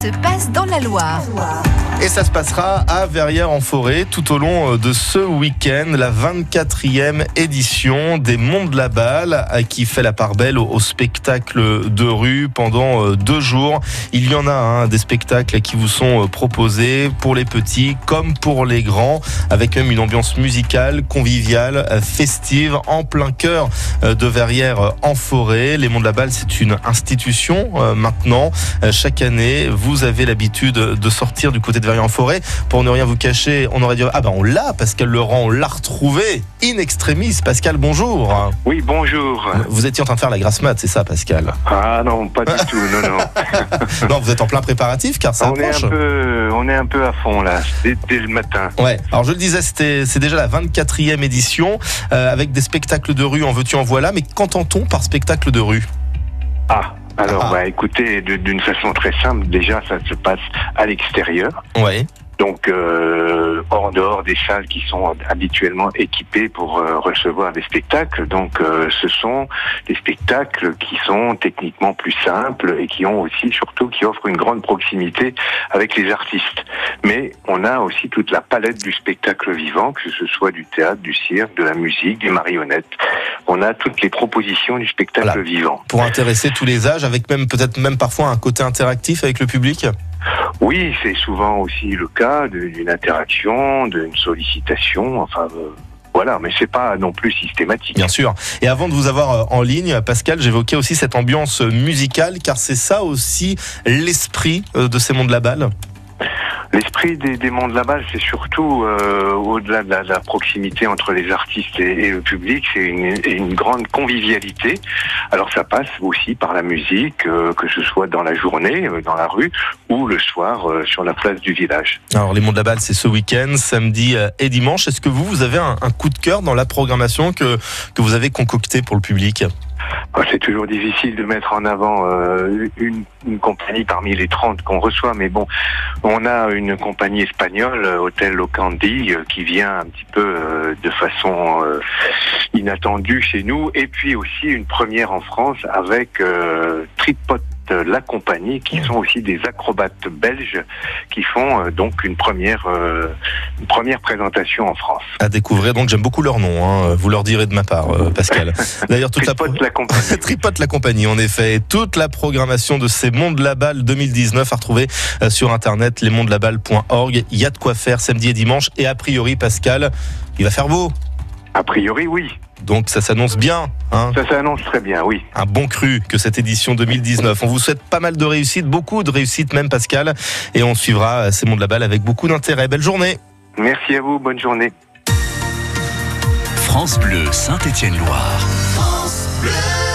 se passe dans la Loire. Et ça se passera à Verrières-en-Forêt tout au long de ce week-end, la 24e édition des Monts de la Balle, qui fait la part belle au spectacle de rue pendant euh, deux jours. Il y en a hein, des spectacles qui vous sont euh, proposés pour les petits comme pour les grands, avec même une ambiance musicale, conviviale, euh, festive, en plein cœur de Verrières-en-Forêt. Les Monts de la Balle, c'est une institution maintenant. Chaque année, vous avez l'habitude de sortir du côté de en forêt. Pour ne rien vous cacher, on aurait dit ah ben on l'a, Pascal Laurent, on l'a retrouvé in extremis. Pascal, bonjour. Oui, bonjour. Vous étiez en train de faire la grasse mat, c'est ça, Pascal Ah non, pas du tout, non, non. non, vous êtes en plein préparatif car ça on Est un peu, on est un peu à fond là, dès, le matin. Ouais. Alors je le disais, c'est déjà la 24e édition euh, avec des spectacles de rue en veux-tu en voilà. Mais qu'entend-on par spectacle de rue? Ah, alors, ah. bah, écoutez, d'une façon très simple, déjà, ça se passe à l'extérieur. Ouais. Donc, euh, hors dehors des salles qui sont habituellement équipées pour euh, recevoir des spectacles. Donc, euh, ce sont des spectacles qui sont techniquement plus simples et qui ont aussi, surtout, qui offrent une grande proximité avec les artistes. Mais on a aussi toute la palette du spectacle vivant, que ce soit du théâtre, du cirque, de la musique, des marionnettes. On a toutes les propositions du spectacle vivant. Pour intéresser tous les âges, avec même peut-être même parfois un côté interactif avec le public. Oui, c'est souvent aussi le cas d'une interaction, d'une sollicitation, enfin euh, voilà, mais c'est pas non plus systématique. Bien sûr. Et avant de vous avoir euh, en ligne, Pascal, j'évoquais aussi cette ambiance musicale, car c'est ça aussi l'esprit euh, de ces mondes de la balle. L'esprit des, des mondes de la balle, c'est surtout euh, au-delà de, la, proximité entre les artistes et, le public, c'est une, grande convivialité. Alors ça passe aussi par la musique, euh, que ce soit dans la journée, euh, dans la rue, ou le soir sur la place du village. Alors les mondes de la balle, c'est ce week-end, samedi et dimanche. Est-ce que vous, vous avez un, un, coup de cœur dans la programmation que, que vous avez concocté pour le public? C'est toujours difficile de mettre en avant euh, une, compagnie parmi les 30 qu'on reçoit, mais bon, on a une compagnie espagnole, euh, Hôtel Locandi, euh, qui vient un petit peu de façon inattendue chez nous, et puis aussi une première en France avec Tripod la compagnie, qui sont aussi des acrobates belges, qui font euh, donc une première, euh, première présentation en France. À découvrir, donc j'aime beaucoup leur nom, hein. vous leur direz de ma part, euh, Pascal. D'ailleurs, toute Tripote la... compagnie. Tripote la compagnie, en effet. Toute la programmation de ces Mondes de la Balle 2019 à retrouver sur internet, lesmondeslaballe.org. Il y a de quoi faire samedi et dimanche, et a priori, Pascal, il va faire beau. A priori, oui. Donc ça s'annonce bien. Hein ça s'annonce très bien, oui. Un bon cru que cette édition 2019. On vous souhaite pas mal de réussite, beaucoup de réussite même Pascal. Et on suivra ces mondes de la balle avec beaucoup d'intérêt. Belle journée. Merci à vous, bonne journée. France Bleu, Saint-Étienne-Loire. France Bleu.